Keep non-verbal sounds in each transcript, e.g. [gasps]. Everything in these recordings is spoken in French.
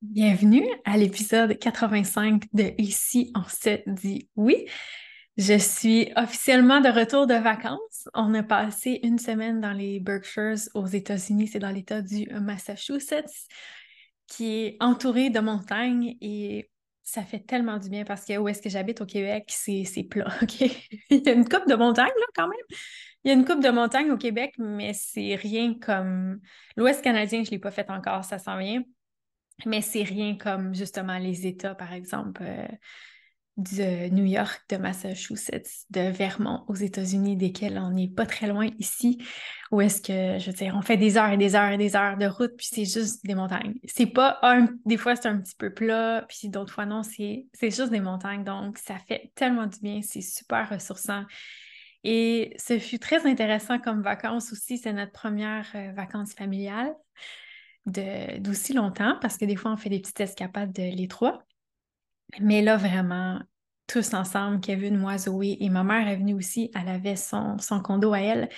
Bienvenue à l'épisode 85 de Ici, on se dit oui. Je suis officiellement de retour de vacances. On a passé une semaine dans les Berkshires aux États-Unis, c'est dans l'État du Massachusetts, qui est entouré de montagnes et ça fait tellement du bien parce que où est-ce que j'habite au Québec, c'est plat, [laughs] OK? Il y a une coupe de montagnes, là, quand même. Il y a une coupe de montagnes au Québec, mais c'est rien comme... L'Ouest canadien, je ne l'ai pas fait encore, ça s'en vient. Mais c'est rien comme justement les États, par exemple, euh, de New York, de Massachusetts, de Vermont aux États-Unis, desquels on n'est pas très loin ici, où est-ce que, je veux dire, on fait des heures et des heures et des heures de route, puis c'est juste des montagnes. C'est pas un, des fois c'est un petit peu plat, puis d'autres fois non, c'est juste des montagnes. Donc, ça fait tellement du bien, c'est super ressourçant. Et ce fut très intéressant comme vacances aussi. C'est notre première euh, vacances familiale d'aussi longtemps parce que des fois, on fait des petites escapades de les trois. Mais là, vraiment, tous ensemble, Kevin, moi, Zoé et ma mère est venue aussi. Elle avait son, condo à elle.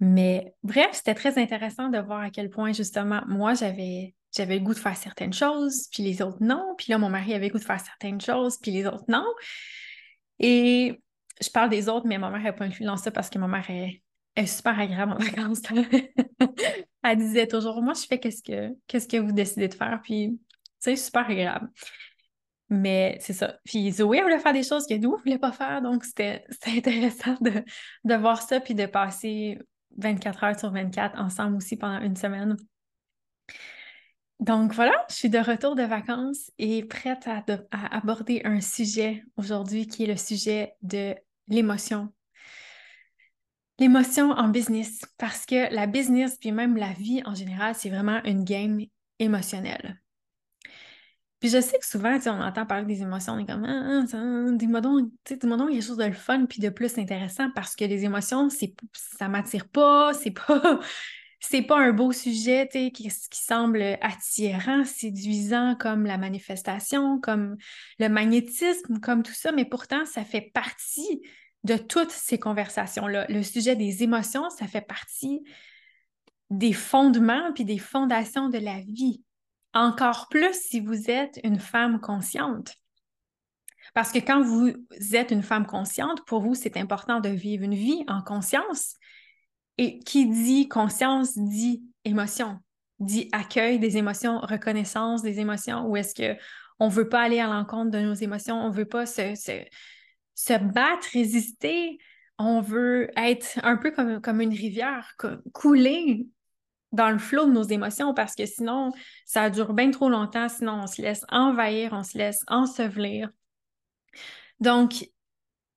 Mais bref, c'était très intéressant de voir à quel point, justement, moi, j'avais j'avais le goût de faire certaines choses, puis les autres non. Puis là, mon mari avait le goût de faire certaines choses, puis les autres non. Et je parle des autres, mais ma mère n'a pas inclus dans ça parce que ma mère est, est super agréable en vacances. [laughs] elle disait toujours, moi, je fais qu'est-ce que, qu'est-ce que vous décidez de faire, puis c'est super agréable. Mais c'est ça. Puis Zoé voulait faire des choses que nous, on ne voulait pas faire, donc [laughs] c'était intéressant de, de voir ça, puis de passer 24 heures sur 24 ensemble aussi pendant une semaine. Donc voilà, je suis de retour de vacances et prête à, aborder un sujet aujourd'hui qui est le sujet de l'émotion. L'émotion en business, parce que la business, puis même la vie en général, c'est vraiment une game émotionnelle. Puis je sais que souvent, on entend parler des émotions, on est comme, ah, ah dis-moi donc, dis-moi donc, il y a quelque chose de le fun puis de plus intéressant parce que les émotions, c'est, ça m'attire pas, [laughs] c'est pas, c'est pas un beau sujet qui, qui semble attirant, séduisant comme la manifestation, comme le magnétisme, comme tout ça, mais pourtant, ça fait partie de toutes ces conversations-là. Le sujet des émotions, ça fait partie des fondements puis des fondations de la vie. Encore plus si vous êtes une femme consciente. Parce que quand vous êtes une femme consciente, pour vous, c'est important de vivre une vie en conscience, et qui dit conscience dit émotion, dit accueil des émotions, reconnaissance des émotions, ou est-ce qu'on ne veut pas aller à l'encontre de nos émotions, on ne veut pas se, battre, résister, on veut être un peu comme, comme une rivière, couler dans le flot de nos émotions parce que sinon, ça dure bien trop longtemps, sinon on se laisse envahir, on se laisse ensevelir. Donc,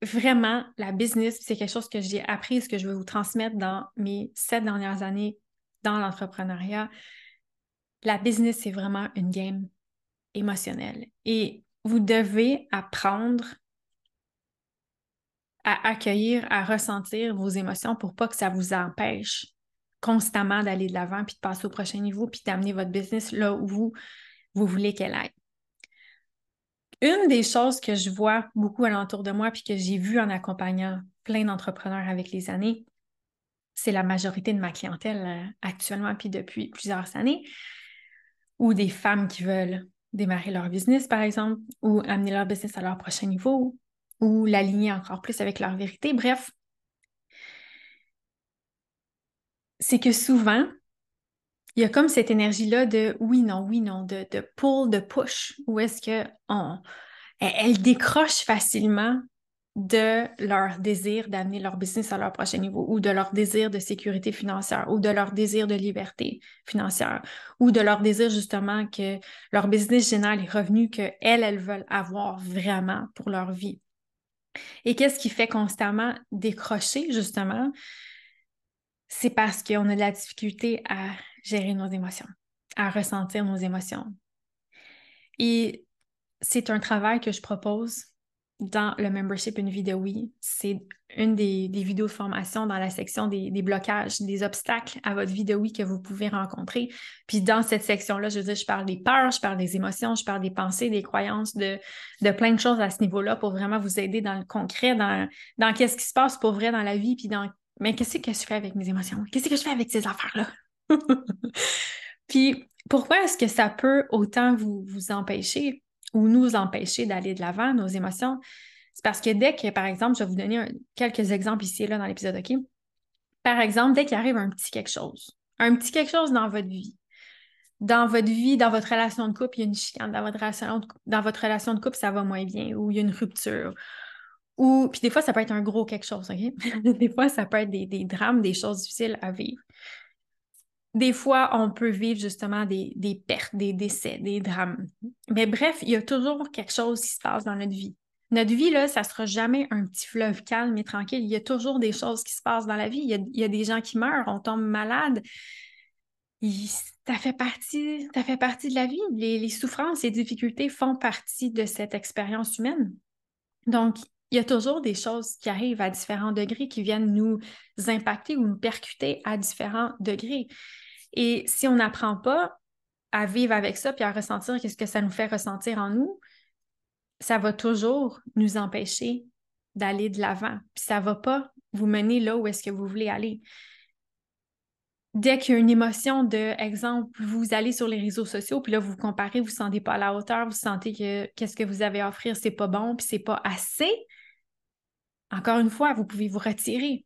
vraiment, la business, c'est quelque chose que j'ai appris, ce que je veux vous transmettre dans mes sept dernières années dans l'entrepreneuriat. La business, c'est vraiment une game émotionnelle. Et vous devez apprendre à accueillir, à ressentir vos émotions pour pas que ça vous empêche constamment d'aller de l'avant, puis de passer au prochain niveau, puis d'amener votre business là où vous, vous voulez qu'elle aille. Une des choses que je vois beaucoup alentour de moi, puis que j'ai vu en accompagnant plein d'entrepreneurs avec les années, c'est la majorité de ma clientèle euh, actuellement, puis depuis plusieurs années, ou des femmes qui veulent démarrer leur business, par exemple, ou amener leur business à leur prochain niveau, ou l'aligner encore plus avec leur vérité. Bref, c'est que souvent, il y a comme cette énergie-là de oui, non, oui, non, de, de pull, de push, où est-ce qu'elles elles décrochent facilement de leur désir d'amener leur business à leur prochain niveau ou de leur désir de sécurité financière ou de leur désir de liberté financière ou de leur désir justement que leur business génère les revenus qu'elles, elles veulent avoir vraiment pour leur vie. Et qu'est-ce qui fait constamment décrocher justement? C'est parce qu'on a de la difficulté à gérer nos émotions, à ressentir nos émotions. Et c'est un travail que je propose dans le membership Une vie de oui. C'est une des, vidéos de formation dans la section des, blocages, des obstacles à votre vie de oui que vous pouvez rencontrer. Puis dans cette section-là, je veux dire, je parle des peurs, je parle des émotions, je parle des pensées, des croyances, de, de plein de choses à ce niveau-là pour vraiment vous aider dans le concret, dans, dans qu'est-ce qui se passe pour vrai dans la vie, puis dans mais qu'est-ce que je fais avec mes émotions? Qu'est-ce que je fais avec ces affaires-là? [laughs] Puis pourquoi est-ce que ça peut autant vous, vous empêcher? Ou nous empêcher d'aller de l'avant, nos émotions? C'est parce que dès que, par exemple, je vais vous donner quelques exemples ici et là dans l'épisode, OK? Par exemple, dès qu'il arrive un petit quelque chose, un petit quelque chose dans votre vie, dans votre vie, dans votre relation de couple, il y a une chicane, dans votre relation de, dans votre relation de couple, ça va moins bien, ou il y a une rupture. Ou, puis des fois, ça peut être un gros quelque chose, OK? [laughs] des fois, ça peut être des, des, drames, des choses difficiles à vivre. Des fois, on peut vivre justement des, des pertes, des décès, des drames. Mais bref, il y a toujours quelque chose qui se passe dans notre vie. Notre vie, là, ça ne sera jamais un petit fleuve calme et tranquille. Il y a toujours des choses qui se passent dans la vie. Il y a, des gens qui meurent, on tombe malade. ça fait partie, ça fait partie de la vie. Les, souffrances et difficultés font partie de cette expérience humaine. Donc, il y a toujours des choses qui arrivent à différents degrés, qui viennent nous impacter ou nous percuter à différents degrés. Et si on n'apprend pas à vivre avec ça puis à ressentir qu'est-ce que ça nous fait ressentir en nous, ça va toujours nous empêcher d'aller de l'avant. Puis ça ne va pas vous mener là où est-ce que vous voulez aller. Dès qu'il y a une émotion de, exemple, vous allez sur les réseaux sociaux, puis là, vous, vous comparez, vous ne vous sentez pas à la hauteur, vous sentez que qu'est-ce que vous avez à offrir, c'est pas bon, puis c'est pas assez. Encore une fois, vous pouvez vous retirer.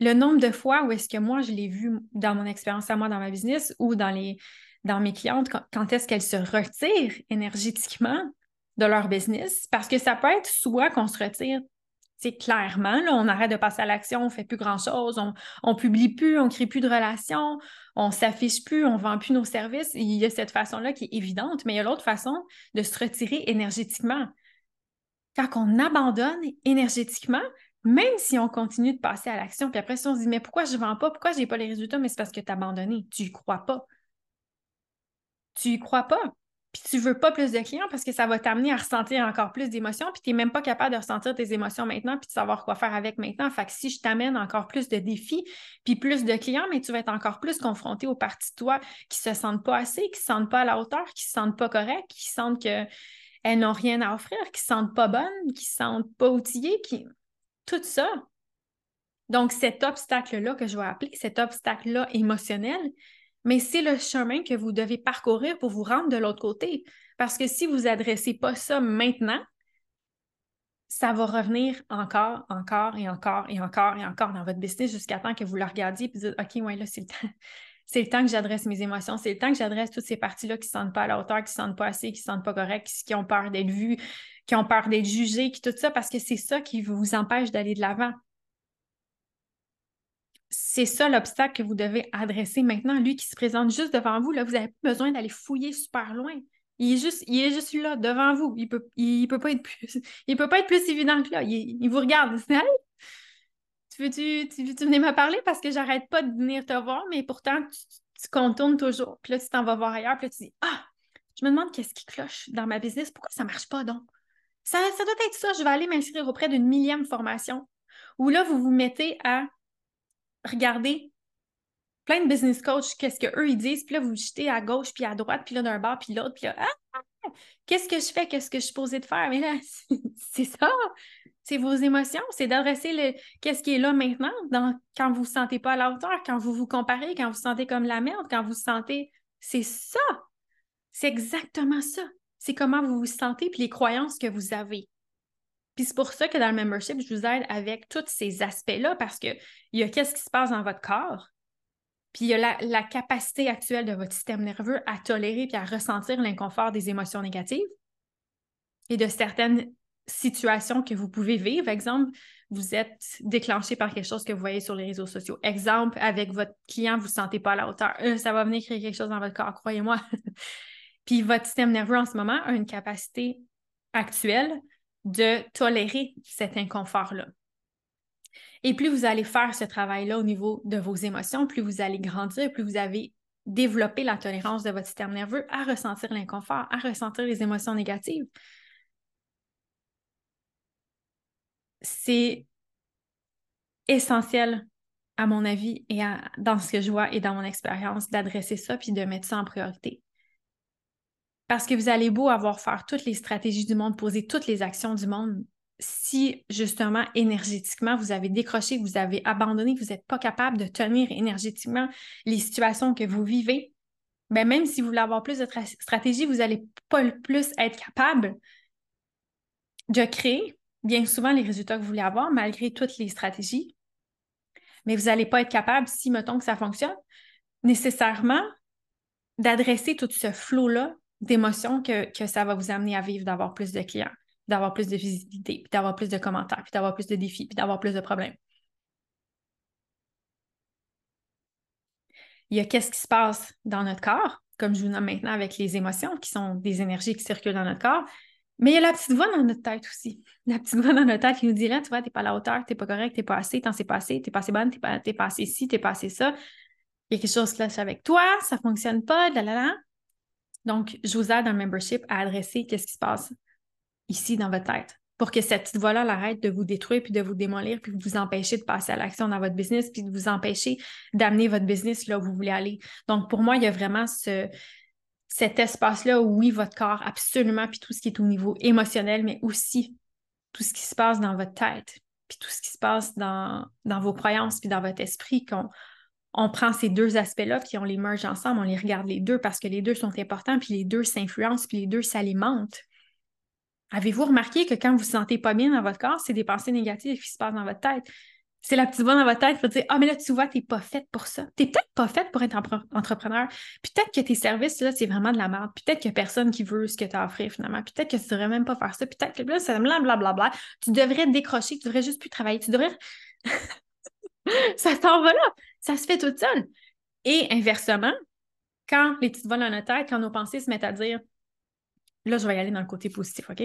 Le nombre de fois où est-ce que moi, je l'ai vu dans mon expérience à moi, dans ma business ou dans, mes clientes, quand est-ce qu'elles se retirent énergétiquement, de leur business? Parce que ça peut être soit qu'on se retire c'est clairement, là, on arrête de passer à l'action, on ne fait plus grand-chose, on ne publie plus, on crée plus de relations, on ne s'affiche plus, on ne vend plus nos services. Il y a cette façon-là qui est évidente, mais il y a l'autre façon de se retirer énergétiquement. Quand on abandonne énergétiquement, même si on continue de passer à l'action, puis après, si on se dit, mais pourquoi je ne vends pas, pourquoi je n'ai pas les résultats, mais c'est parce que tu as abandonné, tu n'y crois pas. Tu n'y crois pas puis tu veux pas plus de clients parce que ça va t'amener à ressentir encore plus d'émotions, puis tu n'es même pas capable de ressentir tes émotions maintenant, puis de savoir quoi faire avec maintenant. Fait que si je t'amène encore plus de défis, puis plus de clients, mais tu vas être encore plus confronté aux parties de toi qui se sentent pas assez, qui se sentent pas à la hauteur, qui se sentent pas correctes, qui sentent qu'elles n'ont rien à offrir, qui se sentent pas bonnes, qui se sentent pas outillées, qui... tout ça. Donc, cet obstacle-là que je vais appeler, cet obstacle-là émotionnel, mais c'est le chemin que vous devez parcourir pour vous rendre de l'autre côté. Parce que si vous n'adressez pas ça maintenant, ça va revenir encore, encore et encore et encore et encore dans votre business jusqu'à temps que vous le regardiez et vous dites OK, ouais, là, c'est le [laughs] temps. C'est le temps que j'adresse mes émotions, c'est le temps que j'adresse toutes ces parties-là qui ne se sentent pas à la hauteur, qui ne se sentent pas assez, qui ne se sentent pas correctes, qui ont peur d'être vues, qui ont peur d'être jugées, qui tout ça, parce que c'est ça qui vous empêche d'aller de l'avant c'est ça l'obstacle que vous devez adresser maintenant. Lui qui se présente juste devant vous, là, vous n'avez pas besoin d'aller fouiller super loin. Il est juste, il est juste là, devant vous. Il peut, il, peut pas être plus, il peut pas être plus évident que là. Il, vous regarde. Tu veux-tu, tu, veux venir me parler? Parce que j'arrête pas de venir te voir, mais pourtant, tu, contournes toujours. Puis là, tu t'en vas voir ailleurs. Puis là, tu dis, ah, je me demande qu'est-ce qui cloche dans ma business. Pourquoi ça marche pas donc? Ça, ça doit être ça. Je vais aller m'inscrire auprès d'une millième formation. Où là, vous vous mettez à regardez plein de business coach, qu'est-ce qu'eux ils disent, puis là, vous jetez à gauche, puis à droite, puis là, d'un bord, puis l'autre, puis là, ah, qu'est-ce que je fais, qu'est-ce que je suis posée de faire? Mais là, [laughs] c'est ça, c'est vos émotions, c'est d'adresser le qu'est-ce qui est là maintenant, dans, quand vous ne vous sentez pas à la hauteur, quand vous vous comparez, quand vous vous sentez comme la merde, quand vous vous sentez. C'est ça, c'est exactement ça. C'est comment vous vous sentez, puis les croyances que vous avez. Puis c'est pour ça que dans le membership, je vous aide avec tous ces aspects-là parce qu'il y a qu'est-ce qui se passe dans votre corps, puis il y a la, capacité actuelle de votre système nerveux à tolérer puis à ressentir l'inconfort des émotions négatives et de certaines situations que vous pouvez vivre. Exemple, vous êtes déclenché par quelque chose que vous voyez sur les réseaux sociaux. Exemple, avec votre client, vous ne sentez pas à la hauteur. Euh, ça va venir créer quelque chose dans votre corps, croyez-moi. [laughs] puis votre système nerveux en ce moment a une capacité actuelle de tolérer cet inconfort-là. Et plus vous allez faire ce travail-là au niveau de vos émotions, plus vous allez grandir, plus vous avez développé la tolérance de votre système nerveux à ressentir l'inconfort, à ressentir les émotions négatives. C'est essentiel, à mon avis, et dans ce que je vois et dans mon expérience, d'adresser ça puis de mettre ça en priorité. Parce que vous allez beau avoir faire toutes les stratégies du monde, poser toutes les actions du monde, si justement énergétiquement vous avez décroché, vous avez abandonné, vous n'êtes pas capable de tenir énergétiquement les situations que vous vivez, ben même si vous voulez avoir plus de stratégie, vous n'allez pas le plus être capable de créer bien souvent les résultats que vous voulez avoir malgré toutes les stratégies. Mais vous n'allez pas être capable, si mettons que ça fonctionne, nécessairement d'adresser tout ce flot-là d'émotions que, ça va vous amener à vivre, d'avoir plus de clients, d'avoir plus de visibilité, d'avoir plus de commentaires, puis d'avoir plus de défis, puis d'avoir plus de problèmes. Il y a qu'est-ce qui se passe dans notre corps, comme je vous nomme maintenant avec les émotions, qui sont des énergies qui circulent dans notre corps. Mais il y a la petite voix dans notre tête aussi. La petite voix dans notre tête qui nous là, tu vois, t'es pas à la hauteur, t'es pas correct, t'es pas assez, t'en sais pas assez, t'es pas assez bonne, t'es pas, pas assez ci, t'es pas assez ça. Il y a quelque chose qui lâche avec toi, ça fonctionne pas, la la la. Donc, je vous aide dans le membership à adresser qu'est-ce qui se passe ici dans votre tête pour que cette petite voix-là arrête de vous détruire puis de vous démolir puis de vous empêcher de passer à l'action dans votre business puis de vous empêcher d'amener votre business là où vous voulez aller. Donc, pour moi, il y a vraiment ce, cet espace-là oui, votre corps, absolument, puis tout ce qui est au niveau émotionnel, mais aussi tout ce qui se passe dans votre tête, puis tout ce qui se passe dans, dans vos croyances, puis dans votre esprit, qu'on on prend ces deux aspects-là, puis on les merge ensemble, on les regarde les deux parce que les deux sont importants, puis les deux s'influencent, puis les deux s'alimentent. Avez-vous remarqué que quand vous ne vous sentez pas bien dans votre corps, c'est des pensées négatives qui se passent dans votre tête? C'est la petite voix dans votre tête qui va dire Ah, mais là, tu vois, tu n'es pas faite pour ça. Tu n'es peut-être pas faite pour être entrepreneur. Peut-être que tes services, là, c'est vraiment de la merde. Peut-être qu'il n'y a personne qui veut ce que tu as offert finalement. Peut-être que tu ne devrais même pas faire ça. Peut-être que là, c'est blablabla. Bla, Tu devrais décrocher. Tu devrais juste plus travailler. Tu devrais. [laughs] ça s'en va là. Ça se fait tout seul. Et inversement, quand les petites voix dans notre tête, quand nos pensées se mettent à dire Là, je vais y aller dans le côté positif, OK?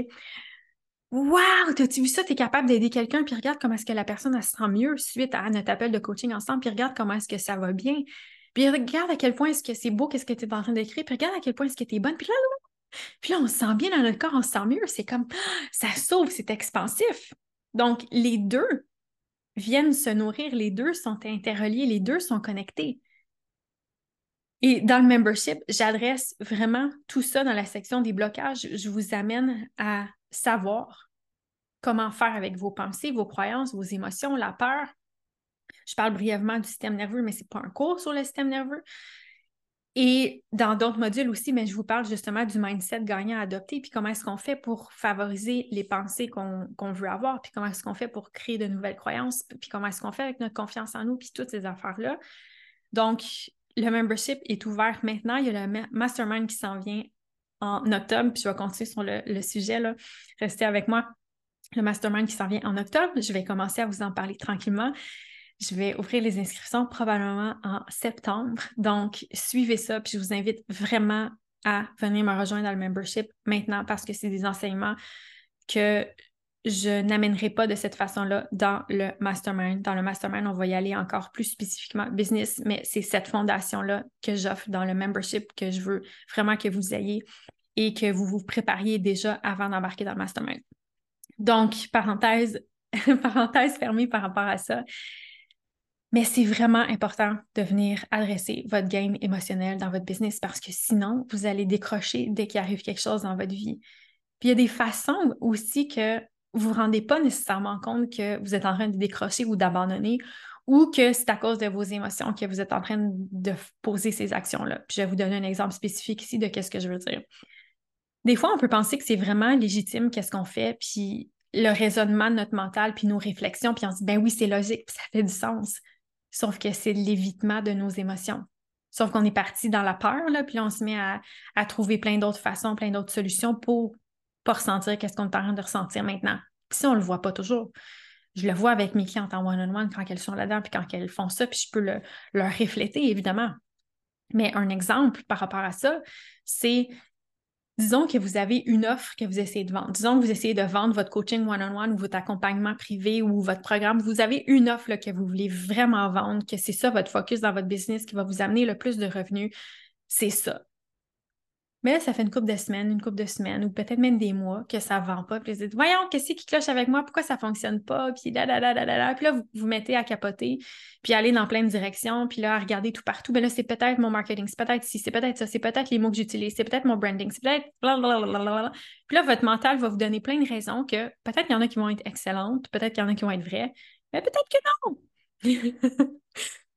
Wow! T'as-tu vu ça? Tu es capable d'aider quelqu'un, puis regarde comment est-ce que la personne se sent mieux suite à notre appel de coaching ensemble, puis regarde comment est-ce que ça va bien. Puis regarde à quel point est-ce que c'est beau, qu'est-ce que tu es en train d'écrire, puis regarde à quel point est-ce que tu es bonne. Puis là, là, puis là, on se sent bien dans notre corps, on se sent mieux. C'est comme, [gasps] ça sauve, c'est expansif. Donc, les deux viennent se nourrir, les deux sont interreliés, les deux sont connectés. Et dans le membership, j'adresse vraiment tout ça dans la section des blocages. Je vous amène à savoir comment faire avec vos pensées, vos croyances, vos émotions, la peur. Je parle brièvement du système nerveux, mais ce n'est pas un cours sur le système nerveux. Et dans d'autres modules aussi, mais je vous parle justement du mindset gagnant à adopter, puis comment est-ce qu'on fait pour favoriser les pensées qu'on veut avoir, puis comment est-ce qu'on fait pour créer de nouvelles croyances, puis comment est-ce qu'on fait avec notre confiance en nous, puis toutes ces affaires-là. Donc, le membership est ouvert maintenant. Il y a le mastermind qui s'en vient en octobre, puis je vais continuer sur le, sujet. Là. Restez avec moi. Le mastermind qui s'en vient en octobre, je vais commencer à vous en parler tranquillement. Je vais ouvrir les inscriptions probablement en septembre. Donc, suivez ça, puis je vous invite vraiment à venir me rejoindre dans le membership maintenant parce que c'est des enseignements que je n'amènerai pas de cette façon-là dans le mastermind. Dans le mastermind, on va y aller encore plus spécifiquement business, mais c'est cette fondation-là que j'offre dans le membership que je veux vraiment que vous ayez et que vous vous prépariez déjà avant d'embarquer dans le mastermind. Donc, parenthèse, [laughs] parenthèse fermée par rapport à ça. Mais c'est vraiment important de venir adresser votre game émotionnel dans votre business parce que sinon, vous allez décrocher dès qu'il arrive quelque chose dans votre vie. Puis il y a des façons aussi que vous vous rendez pas nécessairement compte que vous êtes en train de décrocher ou d'abandonner ou que c'est à cause de vos émotions que vous êtes en train de poser ces actions-là. je vais vous donner un exemple spécifique ici de qu'est-ce que je veux dire. Des fois, on peut penser que c'est vraiment légitime qu'est-ce qu'on fait, puis le raisonnement de notre mental, puis nos réflexions, puis on se dit, ben oui, c'est logique, puis ça fait du sens. Sauf que c'est l'évitement de nos émotions. Sauf qu'on est parti dans la peur, là, puis on se met à trouver plein d'autres façons, plein d'autres solutions pour pas ressentir qu'est-ce qu'on est en train de ressentir maintenant. Puis ça, on le voit pas toujours. Je le vois avec mes clientes en one-on-one quand elles sont là-dedans, puis quand elles font ça, puis je peux le, leur refléter, évidemment. Mais un exemple par rapport à ça, c'est, disons que vous avez une offre que vous essayez de vendre. Disons que vous essayez de vendre votre coaching one-on-one ou votre accompagnement privé ou votre programme. Vous avez une offre que vous voulez vraiment vendre, que c'est ça votre focus dans votre business qui va vous amener le plus de revenus. C'est ça. Mais là, ça fait une couple de semaines, une couple de semaines, ou peut-être même des mois que ça ne vend pas. Puis vous dites, voyons, qu'est-ce qui cloche avec moi? Pourquoi ça ne fonctionne pas? Puis là, là, là, là, là, Puis là, vous vous mettez à capoter, puis aller dans plein de directions, puis là, à regarder tout partout. Mais là, c'est peut-être mon marketing, c'est peut-être ci, c'est peut-être ça, c'est peut-être les mots que j'utilise, c'est peut-être mon branding, c'est peut-être blablabla. Puis là, votre mental va vous donner plein de raisons que peut-être qu'il y en a qui vont être excellentes, peut-être qu'il y en a qui vont être vraies, mais peut-être que non. [laughs]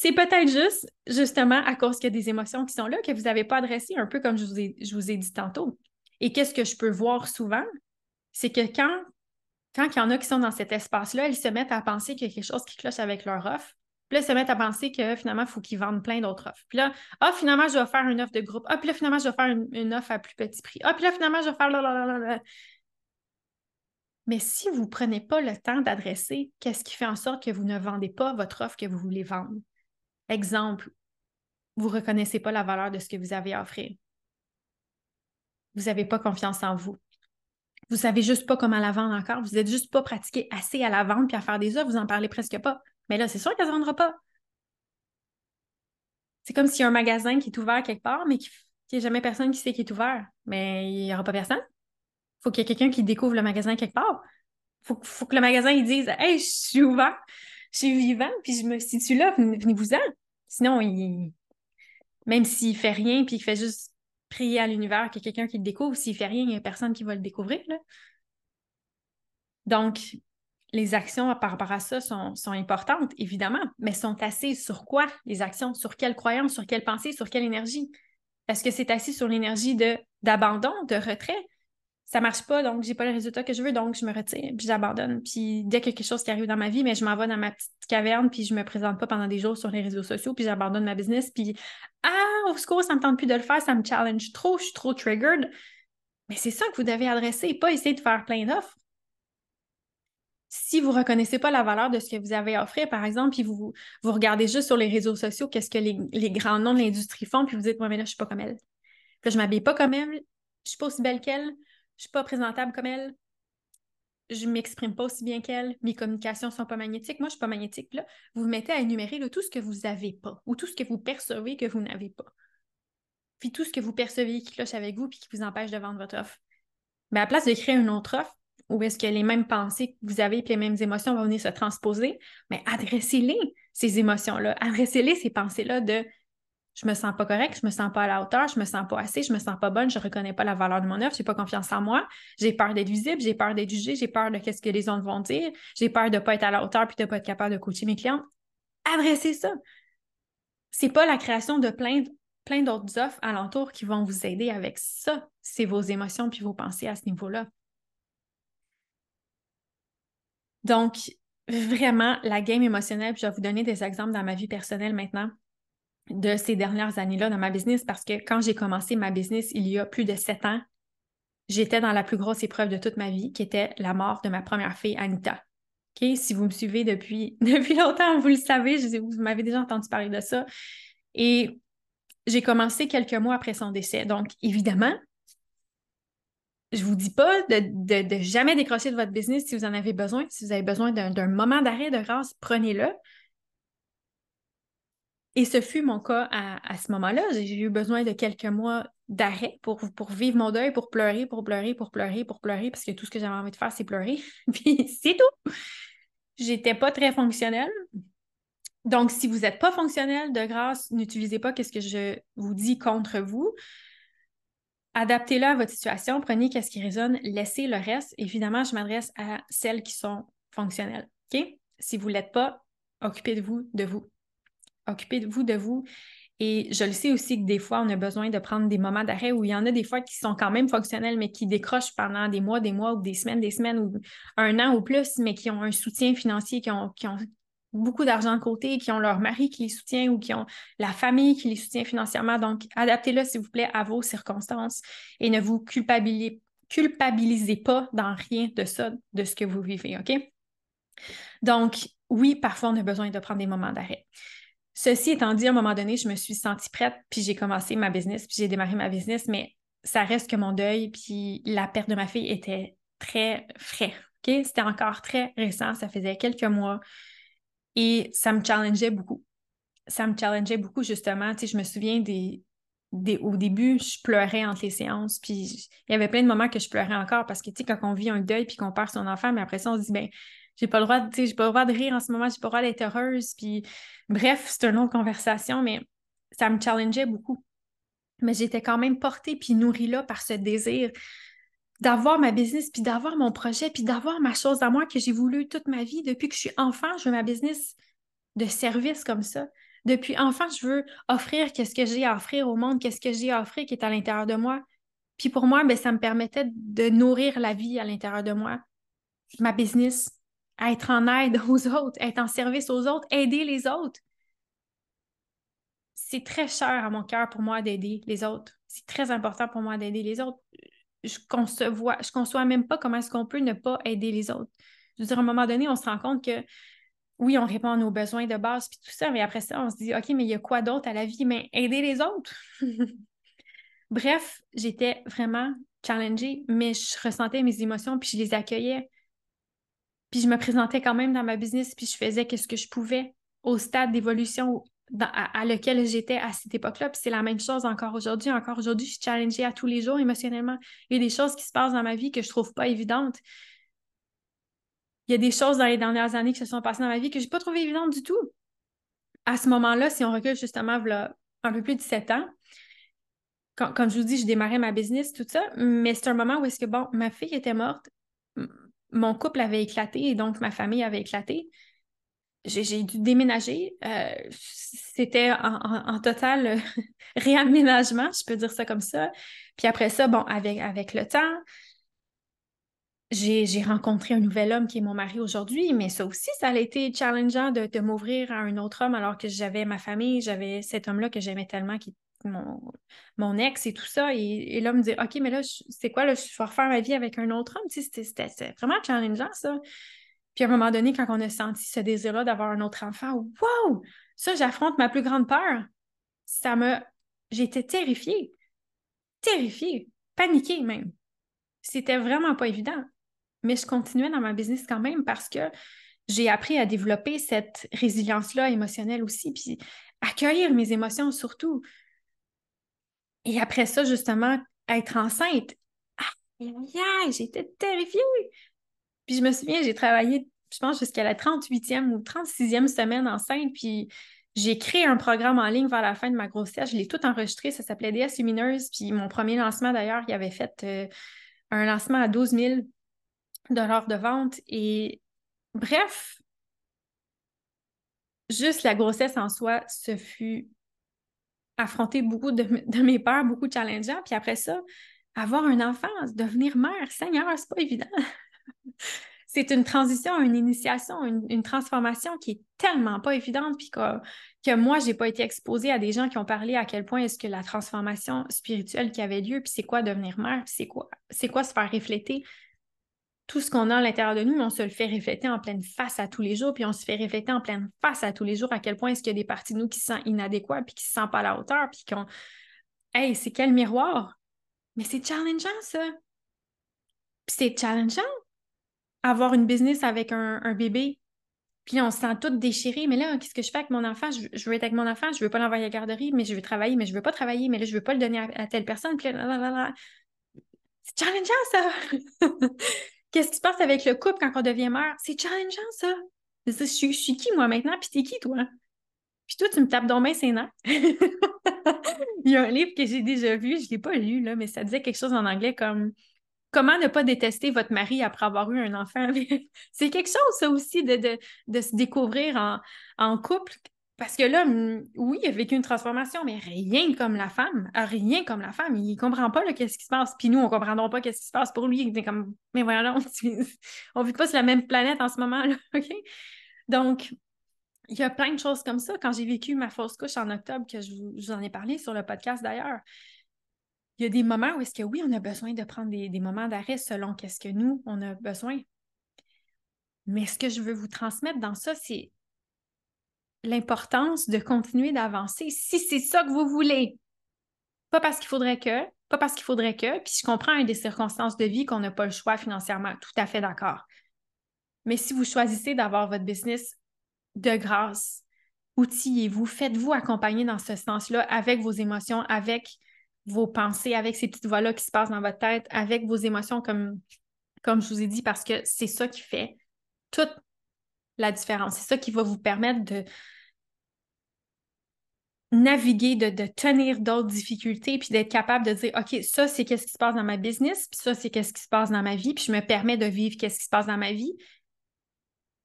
c'est peut-être juste, justement, à cause qu'il y a des émotions qui sont là que vous n'avez pas adressées, un peu comme je vous ai, je vous ai dit tantôt. Et qu'est-ce que je peux voir souvent? C'est que quand, quand il y en a qui sont dans cet espace-là, ils se mettent à penser qu'il y a quelque chose qui cloche avec leur offre. Puis là, ils se mettent à penser que finalement, il faut qu'ils vendent plein d'autres offres. Puis là, ah, finalement, je vais faire une offre de groupe. Ah, puis là, finalement, je vais faire une, offre à plus petit prix. Ah, puis là, finalement, je vais faire là, Mais si vous ne prenez pas le temps d'adresser qu'est-ce qui fait en sorte que vous ne vendez pas votre offre que vous voulez vendre. Exemple, vous ne reconnaissez pas la valeur de ce que vous avez à offrir. Vous n'avez pas confiance en vous. Vous ne savez juste pas comment la vendre encore. Vous n'êtes juste pas pratiqué assez à la vendre puis à faire des offres. Vous n'en parlez presque pas. Mais là, c'est sûr qu'elle ne se vendra pas. C'est comme s'il y a un magasin qui est ouvert quelque part, mais qu'il n'y a jamais personne qui sait qu'il est ouvert. Mais il n'y aura pas personne. Il faut qu'il y ait quelqu'un qui découvre le magasin quelque part. Il faut, que le magasin dise Hey, je suis ouvert, je suis vivant, puis je me situe là, venez-vous-en. Sinon, même s'il fait rien, puis il fait juste prier à l'univers qu'il y ait quelqu'un qui le découvre, s'il fait rien, il n'y a personne qui va le découvrir. Donc, les actions par rapport à ça sont, importantes, évidemment, mais sont assises sur quoi? Les actions? Sur quelle croyance, sur quelle pensée, sur quelle énergie? Est-ce que c'est assis sur l'énergie d'abandon, de, retrait? Ça marche pas, donc j'ai pas le résultat que je veux, donc je me retire, puis j'abandonne. Puis dès qu'il y a quelque chose qui arrive dans ma vie, mais je m'en vais dans ma petite caverne, puis je me présente pas pendant des jours sur les réseaux sociaux, puis j'abandonne ma business, puis ah, au secours, ça me tente plus de le faire, ça me challenge trop, je suis trop triggered. Mais c'est ça que vous devez adresser, pas essayer de faire plein d'offres si vous reconnaissez pas la valeur de ce que vous avez à par exemple, puis vous, vous regardez juste sur les réseaux sociaux qu'est-ce que les, grands noms de l'industrie font, puis vous dites, moi, mais là, je suis pas comme elle. Puis je ne m'habille pas comme elle, je suis pas aussi belle qu'elle, je suis pas présentable comme elle, je m'exprime pas aussi bien qu'elle, mes communications sont pas magnétiques, moi, je suis pas magnétique. Là, vous vous mettez à énumérer tout ce que vous n'avez pas ou tout ce que vous percevez que vous n'avez pas. Puis tout ce que vous percevez qui cloche avec vous puis qui vous empêche de vendre votre offre. Mais à la place de créer une autre offre, ou est-ce que les mêmes pensées que vous avez et les mêmes émotions vont venir se transposer, mais adressez-les, ces émotions-là. Adressez-les, ces pensées-là de je me sens pas correct, je me sens pas à la hauteur, je me sens pas assez, je me sens pas bonne, je reconnais pas la valeur de mon œuvre, j'ai pas confiance en moi, j'ai peur d'être visible, j'ai peur d'être jugée, j'ai peur de ce que les autres vont dire, j'ai peur de pas être à la hauteur puis de pas être capable de coacher mes clients. Adressez ça. C'est pas la création de plein, plein d'autres offres alentour qui vont vous aider avec ça. C'est vos émotions puis vos pensées à ce niveau-là. Donc, vraiment, la game émotionnelle, puis je vais vous donner des exemples dans ma vie personnelle maintenant de ces dernières années-là dans ma business parce que quand j'ai commencé ma business il y a plus de sept ans, j'étais dans la plus grosse épreuve de toute ma vie qui était la mort de ma première fille, Anita. Si vous me suivez depuis, [laughs] depuis longtemps, vous le savez, vous m'avez déjà entendu parler de ça. Et j'ai commencé quelques mois après son décès. Donc, évidemment, je vous dis pas de, jamais décrocher de votre business si vous en avez besoin. Si vous avez besoin d'un moment d'arrêt de grâce, prenez-le. Et ce fut mon cas à, ce moment-là. J'ai eu besoin de quelques mois d'arrêt pour, pour vivre mon deuil, pour pleurer, pour pleurer, pour pleurer, pour pleurer, parce que tout ce que j'avais envie de faire, c'est pleurer. [laughs] Puis c'est tout. J'étais pas très fonctionnelle. Donc, si vous n'êtes pas fonctionnel, de grâce, n'utilisez pas ce que je vous dis contre vous adaptez-le à votre situation, prenez qu'est-ce qui résonne, laissez le reste. Évidemment, je m'adresse à celles qui sont fonctionnelles. OK? Si vous ne l'êtes pas, occupez-vous de vous. Occupez-vous de vous. Et je le sais aussi que des fois, on a besoin de prendre des moments d'arrêt où il y en a des fois qui sont quand même fonctionnels, mais qui décrochent pendant des mois, des mois ou des semaines, des semaines ou un an ou plus, mais qui ont un soutien financier, qui ont, beaucoup d'argent de côté, qui ont leur mari qui les soutient ou qui ont la famille qui les soutient financièrement. Donc, adaptez-le, s'il vous plaît, à vos circonstances et ne vous culpabilisez, culpabilisez pas dans rien de ça, de ce que vous vivez, OK? Donc, oui, parfois, on a besoin de prendre des moments d'arrêt. Ceci étant dit, à un moment donné, je me suis sentie prête, puis j'ai commencé ma business, puis j'ai démarré ma business, mais ça reste que mon deuil, puis la perte de ma fille était très frais. C'était encore très récent, ça faisait quelques mois. Et ça me challengeait beaucoup. Ça me challengeait beaucoup, justement. Tu sais, je me souviens des, des, au début, je pleurais entre les séances, puis il y avait plein de moments que je pleurais encore parce que, tu sais, quand on vit un deuil puis qu'on perd son enfant, mais après ça, on se dit, ben j'ai pas le droit, tu pas le droit de rire en ce moment, j'ai pas le droit d'être heureuse, puis bref, c'est une autre conversation, mais ça me challengeait beaucoup. Mais j'étais quand même portée puis nourrie là par ce désir d'avoir ma business, puis d'avoir mon projet, puis d'avoir ma chose à moi que j'ai voulu toute ma vie. Depuis que je suis enfant, je veux ma business de service comme ça. Depuis enfant, je veux offrir qu'est-ce que j'ai à offrir au monde, qu'est-ce que j'ai à offrir qui est à l'intérieur de moi. Puis pour moi, ben, ça me permettait de nourrir la vie à l'intérieur de moi, ma business, être en aide [laughs] aux autres, être en service aux autres, aider les autres. C'est très cher à mon cœur pour moi d'aider les autres. C'est très important pour moi d'aider les autres. Je conçois, je conçois même pas comment est-ce qu'on peut ne pas aider les autres. Je veux dire, à un moment donné, on se rend compte que oui, on répond à nos besoins de base puis tout ça, mais après ça, on se dit OK, mais il y a quoi d'autre à la vie? Mais aider les autres. [laughs] Bref, j'étais vraiment challengée, mais je ressentais mes émotions puis je les accueillais. Puis je me présentais quand même dans ma business puis je faisais ce que je pouvais au stade d'évolution à, lequel j'étais à cette époque-là. Puis c'est la même chose encore aujourd'hui. Encore aujourd'hui, je suis challengée à tous les jours émotionnellement. Il y a des choses qui se passent dans ma vie que je trouve pas évidentes. Il y a des choses dans les dernières années qui se sont passées dans ma vie que je n'ai pas trouvé évidentes du tout. À ce moment-là, si on recule justement un peu plus de sept ans, comme je vous dis, je démarrais ma business, tout ça, mais c'est un moment où est-ce que, bon, ma fille était morte, mon couple avait éclaté et donc ma famille avait éclaté. J'ai dû déménager. Euh, c'était en, total [laughs] réaménagement, je peux dire ça comme ça. Puis après ça, bon, avec, avec le temps, j'ai rencontré un nouvel homme qui est mon mari aujourd'hui, mais ça aussi, ça a été challengeant de, de m'ouvrir à un autre homme alors que j'avais ma famille, j'avais cet homme-là que j'aimais tellement, qui mon, ex et tout ça. Et, là, me dit OK, mais là, c'est quoi, là, je vais refaire ma vie avec un autre homme? C'était vraiment challengeant, ça. Puis à un moment donné, quand on a senti ce désir-là d'avoir un autre enfant, wow! Ça, j'affronte ma plus grande peur. Ça me. J'étais terrifiée. Terrifiée. Paniquée même. C'était vraiment pas évident mais je continuais dans ma business quand même parce que j'ai appris à développer cette résilience-là émotionnelle aussi, puis accueillir mes émotions surtout. Et après ça, justement, être enceinte. Aïe, aïe, j'étais terrifiée. Puis je me souviens, j'ai travaillé, je pense, jusqu'à la 38e ou 36e semaine enceinte, puis j'ai créé un programme en ligne vers la fin de ma grossesse. Je l'ai tout enregistré, ça s'appelait DS Lumineuse. Puis mon premier lancement, d'ailleurs, il avait fait euh, un lancement à 12 000 dollars de vente. Et bref, juste la grossesse en soi, ce fut affronter beaucoup de, mes peurs, beaucoup de challengeants. Puis après ça, avoir un enfant, devenir mère, Seigneur, c'est pas évident. [laughs] c'est une transition, une initiation, une, transformation qui est tellement pas évidente, puis que, que moi, j'ai pas été exposée à des gens qui ont parlé à quel point est-ce que la transformation spirituelle qui avait lieu, puis c'est quoi devenir mère, puis c'est quoi, c'est quoi se faire refléter tout ce qu'on a à l'intérieur de nous, on se le fait refléter en pleine face à tous les jours, puis on se fait refléter en pleine face à tous les jours à quel point est-ce qu'il y a des parties de nous qui se sentent inadéquats, puis qui se sentent pas à la hauteur, puis qu'on Hey, c'est quel miroir! Mais c'est challengeant, ça! Puis c'est challengeant avoir une business avec un, bébé, puis on se sent tout déchiré. Mais là, qu'est-ce que je fais avec mon enfant? Je, veux être avec mon enfant, je veux pas l'envoyer à la garderie, mais je veux travailler, mais je veux pas travailler, mais là, je veux pas le donner à, telle personne. Puis là, c'est challengeant, ça! [laughs] Qu'est-ce qui se passe avec le couple quand on devient mère? C'est challengeant, ça. Je, suis, qui, moi, maintenant? Puis t'es qui, toi? Puis toi, tu me tapes dans main c'est nerfs. [laughs] Il y a un livre que j'ai déjà vu, je ne l'ai pas lu, là, mais ça disait quelque chose en anglais comme Comment ne pas détester votre mari après avoir eu un enfant? [laughs] c'est quelque chose, ça aussi, de, de, se découvrir en, en couple. Parce que là, oui, il a vécu une transformation, mais rien comme la femme. Rien comme la femme. Il comprend pas qu'est-ce qui se passe. Puis nous, on ne comprendra pas qu'est-ce qui se passe pour lui. Il est comme, mais voilà, [laughs] on ne vit pas sur la même planète en ce moment. Là? [laughs] Donc, il y a plein de choses comme ça. Quand j'ai vécu ma fausse couche en octobre, que je vous, en ai parlé sur le podcast d'ailleurs, il y a des moments où est-ce que oui, on a besoin de prendre des, des moments d'arrêt selon qu'est-ce que nous, on a besoin. Mais ce que je veux vous transmettre dans ça, c'est l'importance de continuer d'avancer si c'est ça que vous voulez. Pas parce qu'il faudrait que, pas parce qu'il faudrait que, puis je comprends des circonstances de vie qu'on n'a pas le choix financièrement, tout à fait d'accord. Mais si vous choisissez d'avoir votre business de grâce, outillez-vous, faites-vous accompagner dans ce sens-là avec vos émotions, avec vos pensées, avec ces petites voix-là qui se passent dans votre tête, avec vos émotions, comme, comme je vous ai dit, parce que c'est ça qui fait toute la différence. C'est ça qui va vous permettre de naviguer, de, tenir d'autres difficultés, puis d'être capable de dire, OK, ça, c'est qu'est-ce qui se passe dans ma business, puis ça, c'est qu'est-ce qui se passe dans ma vie, puis je me permets de vivre qu'est-ce qui se passe dans ma vie.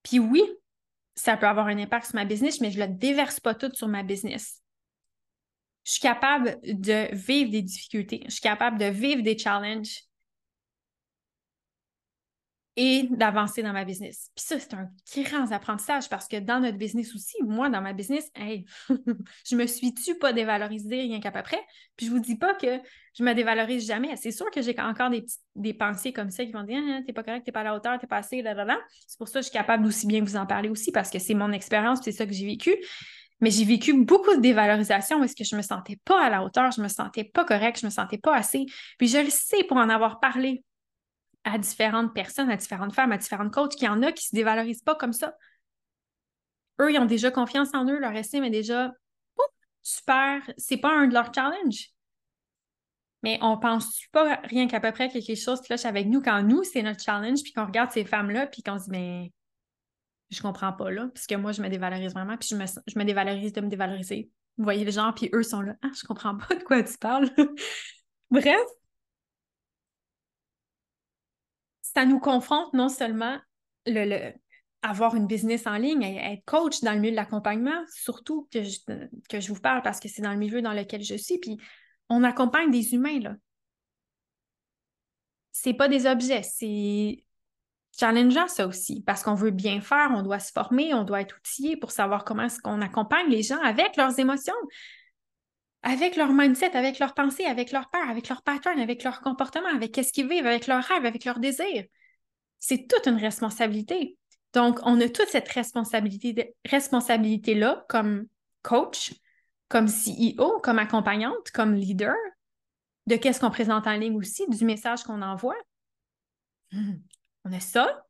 Puis oui, ça peut avoir un impact sur ma business, mais je ne le déverse pas tout sur ma business. Je suis capable de vivre des difficultés, je suis capable de vivre des challenges et d'avancer dans ma business. Puis ça, c'est un grand apprentissage parce que dans notre business aussi, moi, dans ma business, hey, [laughs] je me suis-tu pas dévalorisée rien qu'à peu près? Puis je vous dis pas que je me dévalorise jamais. C'est sûr que j'ai encore des, pensées comme ça qui vont dire ah, t'es pas correct, t'es pas à la hauteur, t'es pas assez, là, C'est pour ça que je suis capable d'aussi bien vous en parler aussi parce que c'est mon expérience, c'est ça que j'ai vécu. Mais j'ai vécu beaucoup de dévalorisation parce que je me sentais pas à la hauteur, je me sentais pas correct, je me sentais pas assez. Puis je le sais pour en avoir parlé à différentes personnes, à différentes femmes, à différentes coachs, qu'il y en a qui ne se dévalorisent pas comme ça. Eux, ils ont déjà confiance en eux, leur estime est déjà super. C'est pas un de leurs challenges. Mais on pense pas rien qu'à peu près quelque chose cloche avec nous quand nous, c'est notre challenge, puis qu'on regarde ces femmes-là, puis qu'on se dit, mais je comprends pas là, parce que moi, je me dévalorise vraiment, puis je me, je me dévalorise de me dévaloriser. Vous voyez les gens, puis eux sont là, ah, je comprends pas de quoi tu parles. Bref, ça nous confronte non seulement le, avoir une business en ligne, être coach dans le milieu de l'accompagnement, surtout que je, que je vous parle parce que c'est dans le milieu dans lequel je suis, puis on accompagne des humains, là. C'est pas des objets, c'est challengeant ça aussi, parce qu'on veut bien faire, on doit se former, on doit être outillé pour savoir comment est-ce qu'on accompagne les gens avec leurs émotions, avec leur mindset, avec leurs pensées, avec leur peur, avec leur pattern, avec leur comportement, avec qu'est-ce qu'ils vivent, avec leurs rêves, avec leurs désirs. C'est toute une responsabilité. Donc, on a toute cette responsabilité, responsabilité-là comme coach, comme CEO, comme accompagnante, comme leader, de qu'est-ce qu'on présente en ligne aussi, du message qu'on envoie. On a ça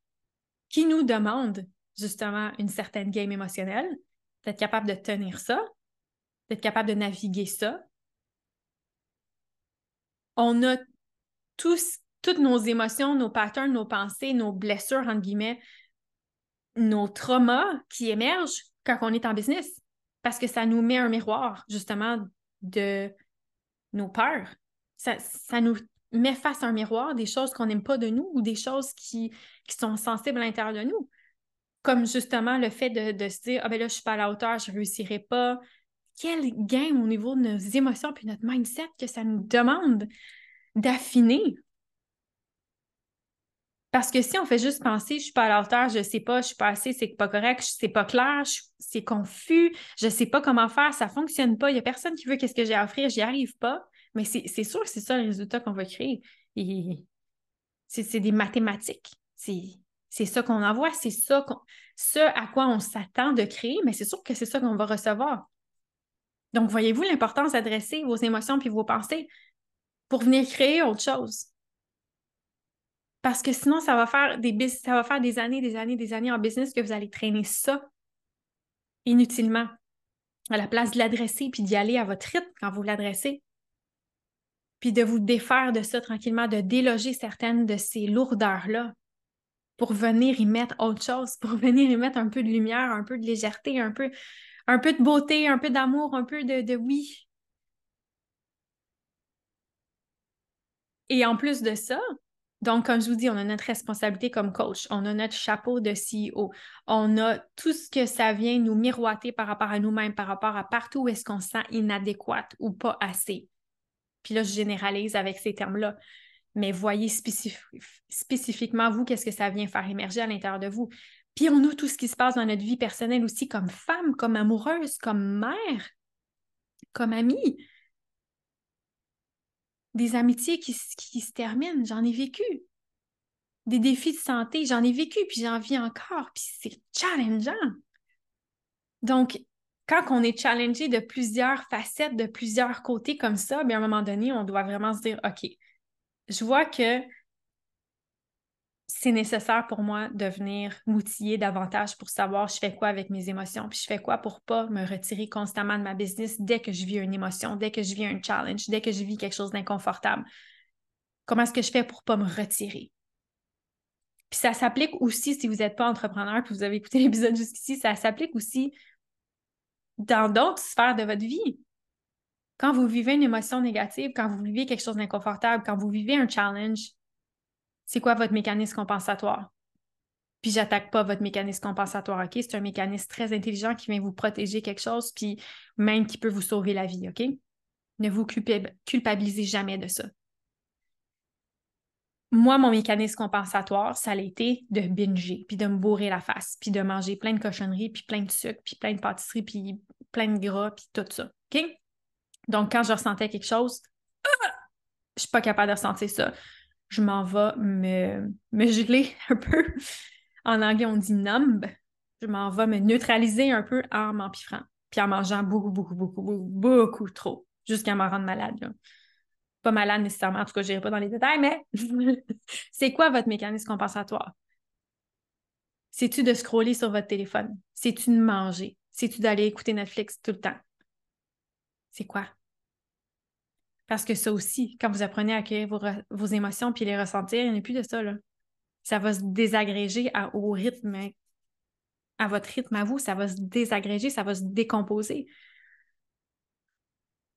qui nous demande justement une certaine game émotionnelle, d'être capable de tenir ça, d'être capable de naviguer ça. On a tous, toutes nos émotions, nos patterns, nos pensées, nos blessures, entre guillemets, nos traumas qui émergent quand on est en business. Parce que ça nous met un miroir, justement, de nos peurs. Ça, nous met face à un miroir des choses qu'on n'aime pas de nous ou des choses qui, sont sensibles à l'intérieur de nous. Comme justement le fait de, de se dire Ah ben là, je suis pas à la hauteur, je ne réussirai pas, quel gain au niveau de nos émotions puis notre mindset que ça nous demande d'affiner. Parce que si on fait juste penser, je suis pas à la hauteur, je sais pas, je suis pas assez, c'est pas correct, c'est pas clair, c'est confus, je sais pas comment faire, ça fonctionne pas, il y a personne qui veut qu'est-ce que j'ai à offrir, j'y arrive pas. Mais c'est sûr que c'est ça le résultat qu'on va créer. C'est des mathématiques. C'est ça qu'on envoie, c'est ça, à quoi on s'attend de créer, mais c'est sûr que c'est ça qu'on va recevoir. Donc, voyez-vous l'importance d'adresser vos émotions puis vos pensées pour venir créer autre chose? Parce que sinon, ça va faire des, ça va faire des années, des années, des années en business que vous allez traîner ça inutilement. À la place de l'adresser puis d'y aller à votre rythme quand vous l'adressez. Puis de vous défaire de ça tranquillement, de déloger certaines de ces lourdeurs-là pour venir y mettre autre chose, pour [laughs] venir y mettre un peu de lumière, un peu de légèreté, un peu un peu de beauté, un peu d'amour, un peu de, de oui. Et en plus de ça, donc, comme je vous dis, on a notre responsabilité comme coach, on a notre chapeau de CEO, on a tout ce que ça vient nous miroiter par rapport à nous-mêmes, par rapport à partout où est-ce qu'on se sent inadéquate ou pas assez. Puis là, je généralise avec ces termes-là. Mais voyez spécifiquement, vous, qu'est-ce que ça vient faire émerger à l'intérieur de vous. Puis on a tout ce qui se passe dans notre vie personnelle aussi, comme femme, comme amoureuse, comme mère, comme amie. Des amitiés qui, se terminent, j'en ai vécu. Des défis de santé, j'en ai vécu, puis j'en vis encore, puis c'est challengeant. Donc, quand on est challengé de plusieurs facettes, de plusieurs côtés comme ça, bien, à un moment donné, on doit vraiment se dire, OK, je vois que c'est nécessaire pour moi de venir m'outiller davantage pour savoir je fais quoi avec mes émotions, puis je fais quoi pour pas me retirer constamment de ma business dès que je vis une émotion, dès que je vis un challenge, dès que je vis quelque chose d'inconfortable. Comment est-ce que je fais pour pas me retirer? Puis ça s'applique aussi si vous n'êtes pas entrepreneur, puis vous avez écouté [laughs] l'épisode jusqu'ici, ça s'applique aussi dans d'autres sphères de votre vie. Quand vous vivez une émotion négative, quand vous vivez quelque chose d'inconfortable, quand vous vivez un challenge, c'est quoi votre mécanisme compensatoire? Puis j'attaque pas votre mécanisme compensatoire, OK? C'est un mécanisme très intelligent qui vient vous protéger quelque chose, puis même qui peut vous sauver la vie, OK? Ne vous culpabilisez jamais de ça. Moi, mon mécanisme compensatoire, ça a été de binger, puis de me bourrer la face, puis de manger plein de cochonneries, puis plein de sucre, puis plein de pâtisseries, puis plein de gras, puis tout ça. OK? Donc, quand je ressentais quelque chose, je [clears throat] je suis pas capable de ressentir ça. Je m'en vais me, me geler [laughs] un peu en anglais, on dit numb. Je m'en vais me neutraliser un peu en m'empiffrant, puis en mangeant beaucoup, beaucoup, beaucoup, beaucoup, beaucoup trop, jusqu'à me rendre malade. Pas malade nécessairement, en tout cas, je n'irai pas dans les détails, mais [laughs] c'est quoi votre mécanisme compensatoire? C'est-tu de scroller sur votre téléphone? C'est-tu de manger? C'est-tu d'aller écouter Netflix tout le temps? C'est quoi? Parce que ça aussi, quand vous apprenez à accueillir vos, vos émotions puis les ressentir, il n'y a plus de ça. Là ça va se désagréger au rythme, à votre rythme à vous, ça va se désagréger, ça va se décomposer.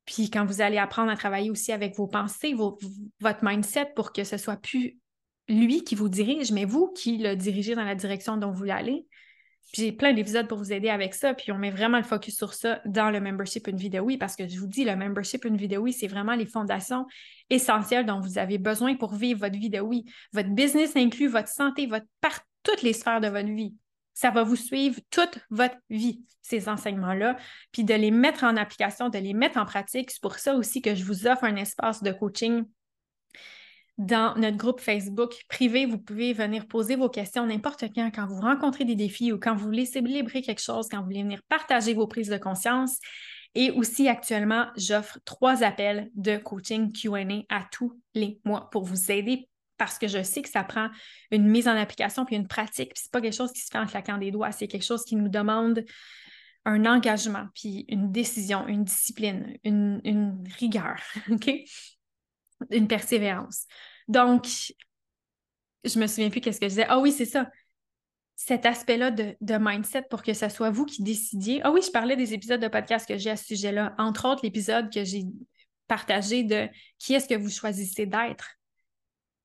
Puis quand vous allez apprendre à travailler aussi avec vos pensées, votre mindset pour que ce soit plus lui qui vous dirige, mais vous qui le dirigez dans la direction dont vous voulez aller, j'ai plein d'épisodes pour vous aider avec ça, puis on met vraiment le focus sur ça dans le membership Une vidéo oui, parce que je vous dis, le membership Une vidéo oui, c'est vraiment les fondations essentielles dont vous avez besoin pour vivre votre vie de oui. Votre business inclut votre santé, votre par toutes les sphères de votre vie. Ça va vous suivre toute votre vie, ces enseignements-là, puis de les mettre en application, de les mettre en pratique. C'est pour ça aussi que je vous offre un espace de coaching dans notre groupe Facebook privé. Vous pouvez venir poser vos questions n'importe quand, quand vous rencontrez des défis ou quand vous voulez célébrer quelque chose, quand vous voulez venir partager vos prises de conscience. Et aussi, actuellement, j'offre trois appels de coaching QA à tous les mois pour vous aider parce que je sais que ça prend une mise en application puis une pratique. Puis c'est pas quelque chose qui se fait en claquant des doigts, c'est quelque chose qui nous demande un engagement, puis une décision, une discipline, une, une rigueur, [laughs] OK? Une persévérance. Donc, je me souviens plus qu'est-ce que je disais. Ah oui, c'est ça. Cet aspect-là de, mindset pour que ce soit vous qui décidiez. Ah oui, je parlais des épisodes de podcast que j'ai à ce sujet-là. Entre autres, l'épisode que j'ai partagé de qui est-ce que vous choisissez d'être.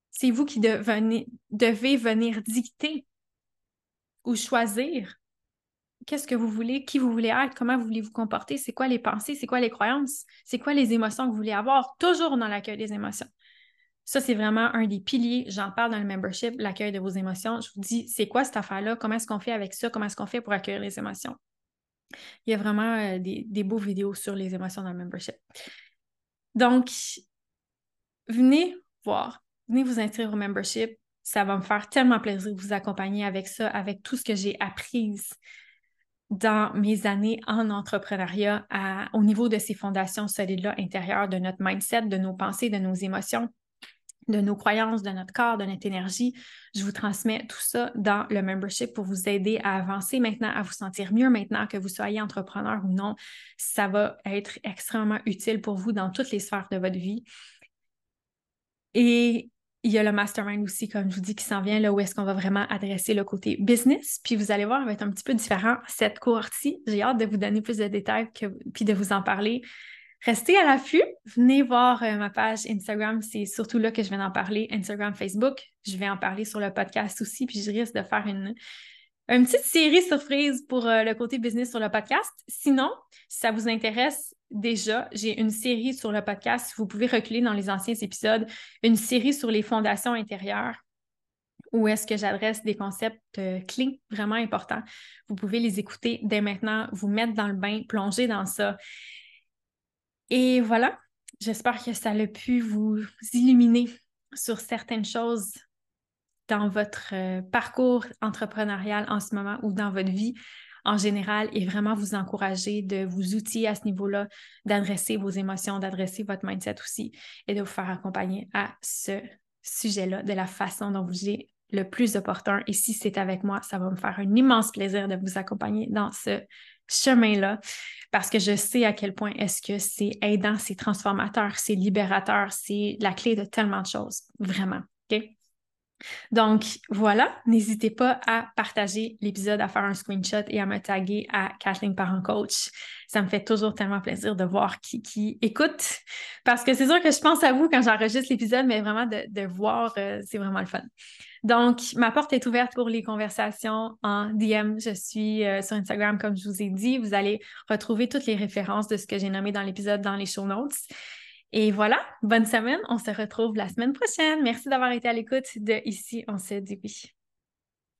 C'est vous qui devez venir dicter ou choisir qu'est-ce que vous voulez, qui vous voulez être, comment vous voulez vous comporter, c'est quoi les pensées, c'est quoi les croyances, c'est quoi les émotions que vous voulez avoir, toujours dans l'accueil des émotions. Ça, c'est vraiment un des piliers. J'en parle dans le membership, l'accueil de vos émotions. Je vous dis, c'est quoi cette affaire-là? Comment est-ce qu'on fait avec ça? Comment est-ce qu'on fait pour accueillir les émotions? Il y a vraiment euh, des, des beaux vidéos sur les émotions dans le membership. Donc, venez voir, venez vous inscrire au membership. Ça va me faire tellement plaisir de vous accompagner avec ça, avec tout ce que j'ai appris dans mes années en entrepreneuriat au niveau de ces fondations solides-là intérieures, de notre mindset, de nos pensées, de nos émotions, de nos croyances, de notre corps, de notre énergie. Je vous transmets tout ça dans le membership pour vous aider à avancer maintenant, à vous sentir mieux maintenant que vous soyez entrepreneur ou non. Ça va être extrêmement utile pour vous dans toutes les sphères de votre vie. Et il y a le mastermind aussi, comme je vous dis, qui s'en vient, là où est-ce qu'on va vraiment adresser le côté business. Puis vous allez voir, il va être un petit peu différent cette cohorte-ci. J'ai hâte de vous donner plus de détails que, puis de vous en parler. Restez à l'affût. Venez voir euh, ma page Instagram. C'est surtout là que je vais en parler. Instagram, Facebook. Je vais en parler sur le podcast aussi. Puis je risque de faire une, une petite série surprise pour euh, le côté business sur le podcast. Sinon, si ça vous intéresse, déjà, j'ai une série sur le podcast. Vous pouvez reculer dans les anciens épisodes, une série sur les fondations intérieures où est-ce que j'adresse des concepts euh, clés vraiment importants. Vous pouvez les écouter dès maintenant, vous mettre dans le bain, plonger dans ça. Et voilà, j'espère que ça a pu vous illuminer sur certaines choses dans votre euh, parcours entrepreneurial en ce moment ou dans votre vie en général et vraiment vous encourager de vous outiller à ce niveau-là, d'adresser vos émotions, d'adresser votre mindset aussi et de vous faire accompagner à ce sujet-là de la façon dont vous jugez le plus opportun. Et si c'est avec moi, ça va me faire un immense plaisir de vous accompagner dans ce chemin-là parce que je sais à quel point est-ce que c'est aidant, c'est transformateur, c'est libérateur, c'est la clé de tellement de choses, vraiment. OK? Donc voilà, n'hésitez pas à partager l'épisode, à faire un screenshot et à me taguer à Kathleen Parent Coach. Ça me fait toujours tellement plaisir de voir qui, écoute parce que c'est sûr que je pense à vous quand j'enregistre l'épisode, mais vraiment de, voir, euh, c'est vraiment le fun. Donc, ma porte est ouverte pour les conversations en DM. Je suis euh, sur Instagram, comme je vous ai dit. Vous allez retrouver toutes les références de ce que j'ai nommé dans l'épisode dans les show notes. Et voilà, bonne semaine. On se retrouve la semaine prochaine. Merci d'avoir été à l'écoute de Ici, on se dit.